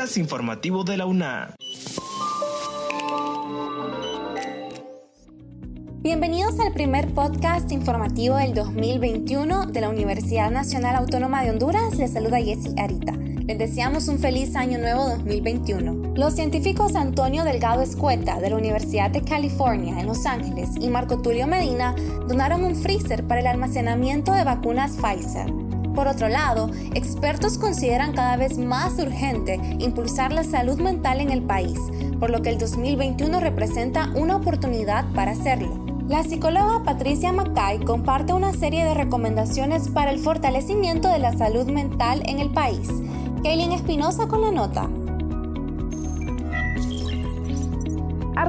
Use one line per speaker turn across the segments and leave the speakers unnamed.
informativo de la UNA.
Bienvenidos al primer podcast informativo del 2021 de la Universidad Nacional Autónoma de Honduras. Les saluda Jessy Arita. Les deseamos un feliz año nuevo 2021. Los científicos Antonio Delgado Escueta de la Universidad de California en Los Ángeles y Marco Tulio Medina donaron un freezer para el almacenamiento de vacunas Pfizer. Por otro lado, expertos consideran cada vez más urgente impulsar la salud mental en el país, por lo que el 2021 representa una oportunidad para hacerlo. La psicóloga Patricia Mackay comparte una serie de recomendaciones para el fortalecimiento de la salud mental en el país. Kaylin Espinosa con la nota.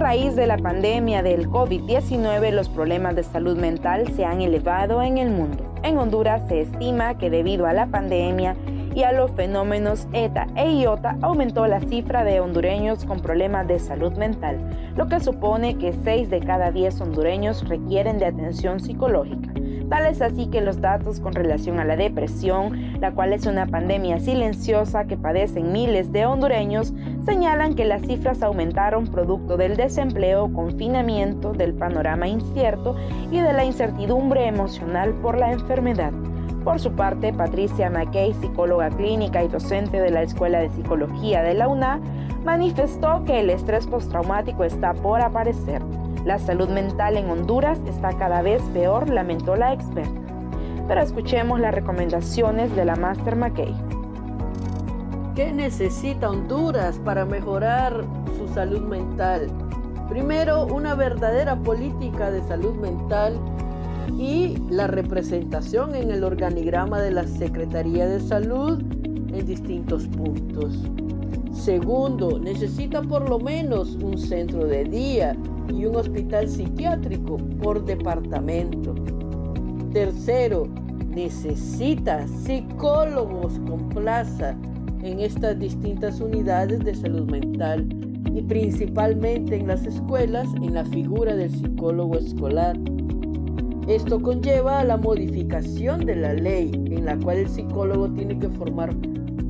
Raíz de la pandemia del COVID-19, los problemas de salud mental se han elevado en el mundo. En Honduras se estima que debido a la pandemia, y a los fenómenos ETA e IOTA aumentó la cifra de hondureños con problemas de salud mental, lo que supone que 6 de cada 10 hondureños requieren de atención psicológica. Tal es así que los datos con relación a la depresión, la cual es una pandemia silenciosa que padecen miles de hondureños, señalan que las cifras aumentaron producto del desempleo, confinamiento, del panorama incierto y de la incertidumbre emocional por la enfermedad. Por su parte, Patricia McKay, psicóloga clínica y docente de la Escuela de Psicología de la UNA, manifestó que el estrés postraumático está por aparecer. La salud mental en Honduras está cada vez peor, lamentó la experta. Pero escuchemos las recomendaciones de la Master McKay.
¿Qué necesita Honduras para mejorar su salud mental? Primero, una verdadera política de salud mental y la representación en el organigrama de la Secretaría de Salud en distintos puntos. Segundo, necesita por lo menos un centro de día y un hospital psiquiátrico por departamento. Tercero, necesita psicólogos con plaza en estas distintas unidades de salud mental y principalmente en las escuelas en la figura del psicólogo escolar. Esto conlleva a la modificación de la ley en la cual el psicólogo tiene que formar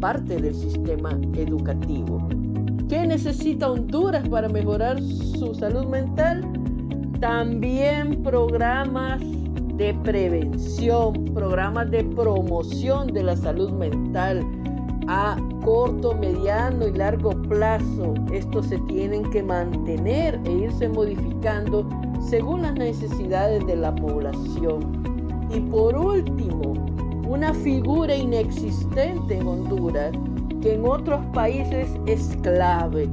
parte del sistema educativo. ¿Qué necesita Honduras para mejorar su salud mental? También programas de prevención, programas de promoción de la salud mental a corto, mediano y largo plazo. Estos se tienen que mantener e irse modificando según las necesidades de la población. Y por último, una figura inexistente en Honduras que en otros países es clave,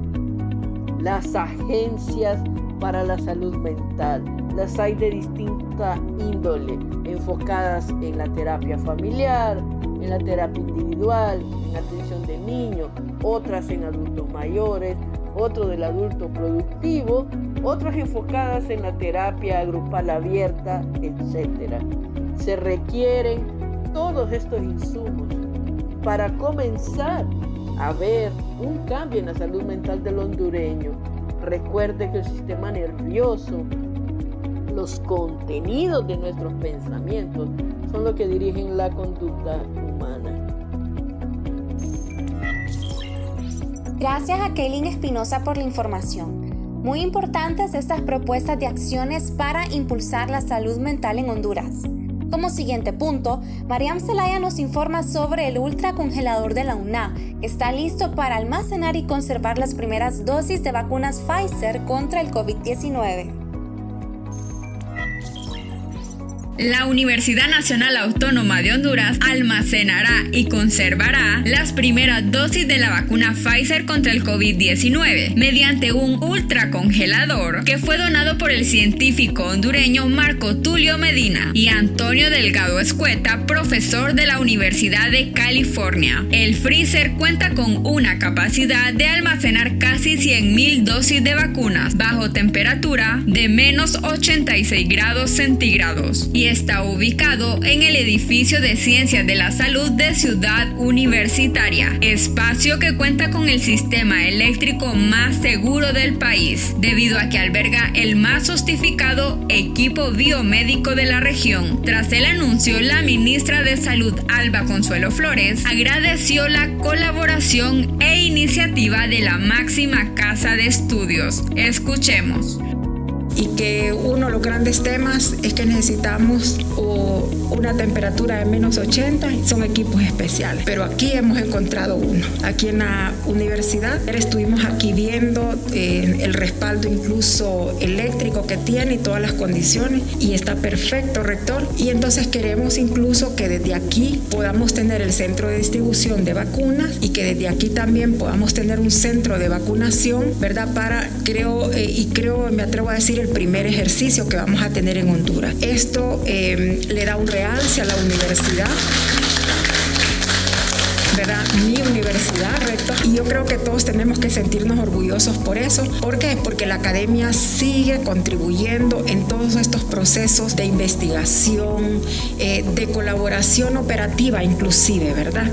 las agencias para la salud mental. Las hay de distinta índole, enfocadas en la terapia familiar, en la terapia individual, en atención de niños, otras en adultos mayores, otro del adulto productivo, otras enfocadas en la terapia grupal abierta, etc. Se requieren todos estos insumos para comenzar a ver un cambio en la salud mental del hondureño. Recuerde que el sistema nervioso, los contenidos de nuestros pensamientos son los que dirigen la conducta humana.
Gracias a Kaylin Espinosa por la información. Muy importantes estas propuestas de acciones para impulsar la salud mental en Honduras. Como siguiente punto, Mariam Zelaya nos informa sobre el ultracongelador de la UNA, que está listo para almacenar y conservar las primeras dosis de vacunas Pfizer contra el COVID-19.
La Universidad Nacional Autónoma de Honduras almacenará y conservará las primeras dosis de la vacuna Pfizer contra el COVID-19 mediante un ultracongelador que fue donado por el científico hondureño Marco Tulio Medina y Antonio Delgado Escueta, profesor de la Universidad de California. El freezer cuenta con una capacidad de almacenar casi 100.000 dosis de vacunas bajo temperatura de menos 86 grados centígrados y está ubicado en el edificio de Ciencias de la Salud de Ciudad Universitaria, espacio que cuenta con el sistema eléctrico más seguro del país, debido a que alberga el más sofisticado equipo biomédico de la región. Tras el anuncio, la ministra de Salud Alba Consuelo Flores agradeció la colaboración e iniciativa de la máxima casa de estudios. Escuchemos
y que uno de los grandes temas es que necesitamos una temperatura de menos 80 son equipos especiales. Pero aquí hemos encontrado uno. Aquí en la universidad estuvimos aquí viendo eh, el respaldo incluso eléctrico que tiene y todas las condiciones y está perfecto, rector. Y entonces queremos incluso que desde aquí podamos tener el centro de distribución de vacunas y que desde aquí también podamos tener un centro de vacunación, ¿verdad? Para, creo, eh, y creo, me atrevo a decir, el primer ejercicio que vamos a tener en Honduras. Esto eh, le da un realce a la universidad. ¿verdad? Mi universidad, recto. Y yo creo que todos tenemos que sentirnos orgullosos por eso. ¿Por qué? Porque la academia sigue contribuyendo en todos estos procesos de investigación, eh, de colaboración operativa inclusive, ¿verdad?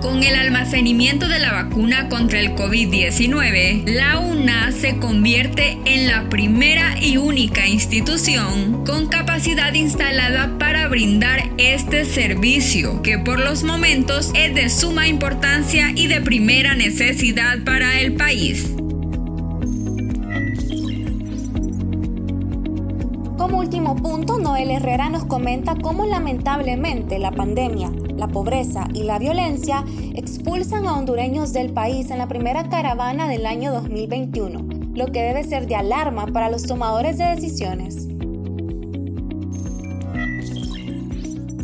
Con el almacenamiento de la vacuna contra el COVID-19, la UNA se convierte en la primera y única institución con capacidad instalada para brindar este servicio, que por los momentos es de suma importancia y de primera necesidad para el país.
Punto, Noel Herrera nos comenta cómo lamentablemente la pandemia, la pobreza y la violencia expulsan a hondureños del país en la primera caravana del año 2021, lo que debe ser de alarma para los tomadores de decisiones.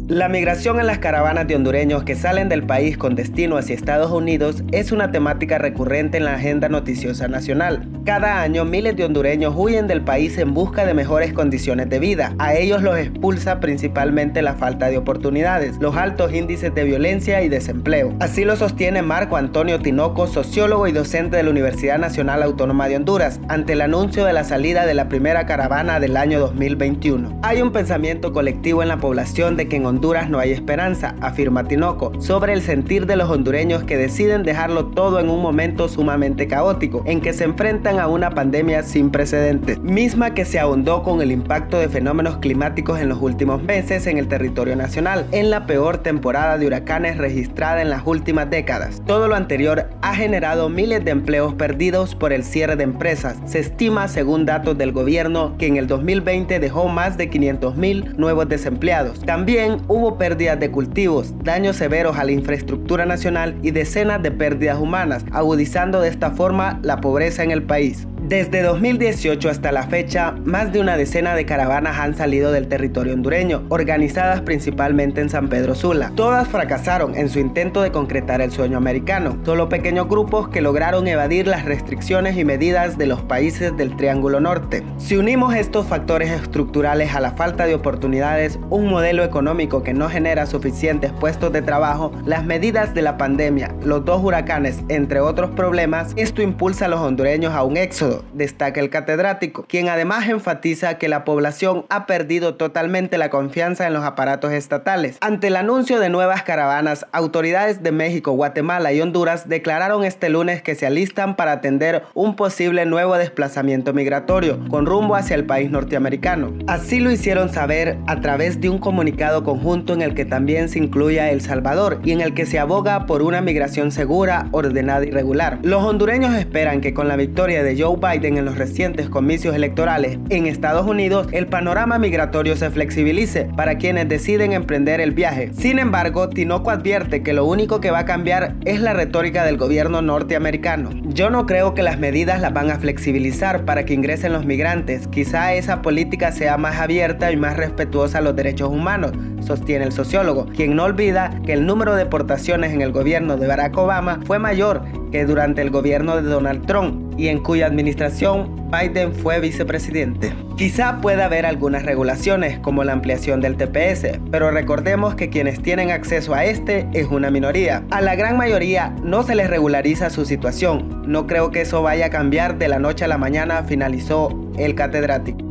La migración en las caravanas de hondureños que salen del país con destino hacia Estados Unidos es una temática recurrente en la agenda noticiosa nacional. Cada año miles de hondureños huyen del país en busca de mejores condiciones de vida. A ellos los expulsa principalmente la falta de oportunidades, los altos índices de violencia y desempleo. Así lo sostiene Marco Antonio Tinoco, sociólogo y docente de la Universidad Nacional Autónoma de Honduras, ante el anuncio de la salida de la primera caravana del año 2021. Hay un pensamiento colectivo en la población de que en Honduras no hay esperanza, afirma Tinoco, sobre el sentir de los hondureños que deciden dejarlo todo en un momento sumamente caótico, en que se enfrentan a una pandemia sin precedentes, misma que se ahondó con el impacto de fenómenos climáticos en los últimos meses en el territorio nacional, en la peor temporada de huracanes registrada en las últimas décadas. Todo lo anterior ha generado miles de empleos perdidos por el cierre de empresas. Se estima, según datos del gobierno, que en el 2020 dejó más de 500 mil nuevos desempleados. También hubo pérdidas de cultivos, daños severos a la infraestructura nacional y decenas de pérdidas humanas, agudizando de esta forma la pobreza en el país desde 2018 hasta la fecha, más de una decena de caravanas han salido del territorio hondureño, organizadas principalmente en San Pedro Sula. Todas fracasaron en su intento de concretar el sueño americano, solo pequeños grupos que lograron evadir las restricciones y medidas de los países del Triángulo Norte. Si unimos estos factores estructurales a la falta de oportunidades, un modelo económico que no genera suficientes puestos de trabajo, las medidas de la pandemia, los dos huracanes, entre otros problemas, esto impulsa a los hondureños a un éxodo, destaca el catedrático, quien además enfatiza que la población ha perdido totalmente la confianza en los aparatos estatales. Ante el anuncio de nuevas caravanas, autoridades de México, Guatemala y Honduras declararon este lunes que se alistan para atender un posible nuevo desplazamiento migratorio con rumbo hacia el país norteamericano. Así lo hicieron saber a través de un comunicado conjunto en el que también se incluye El Salvador y en el que se aboga por una migración segura, ordenada y regular. Los hondureños esperan que con la victoria de Joe Biden en los recientes comicios electorales en Estados Unidos, el panorama migratorio se flexibilice para quienes deciden emprender el viaje. Sin embargo, Tinoco advierte que lo único que va a cambiar es la retórica del gobierno norteamericano. Yo no creo que las medidas las van a flexibilizar para que ingresen los migrantes. Quizá esa política sea más abierta y más respetuosa a los derechos humanos, sostiene el sociólogo, quien no olvida que el número de deportaciones en el gobierno de Barack Obama fue mayor que durante el gobierno de Donald Trump y en cuya administración Biden fue vicepresidente. Quizá pueda haber algunas regulaciones como la ampliación del TPS, pero recordemos que quienes tienen acceso a este es una minoría. A la gran mayoría no se les regulariza su situación. No creo que eso vaya a cambiar de la noche a la mañana, finalizó el catedrático.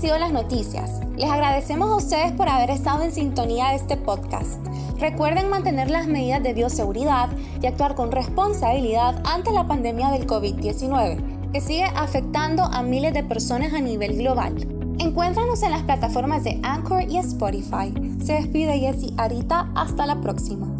Sido las noticias. Les agradecemos a ustedes por haber estado en sintonía de este podcast. Recuerden mantener las medidas de bioseguridad y actuar con responsabilidad ante la pandemia del COVID-19, que sigue afectando a miles de personas a nivel global. Encuéntranos en las plataformas de Anchor y Spotify. Se despide Jessie Arita. Hasta la próxima.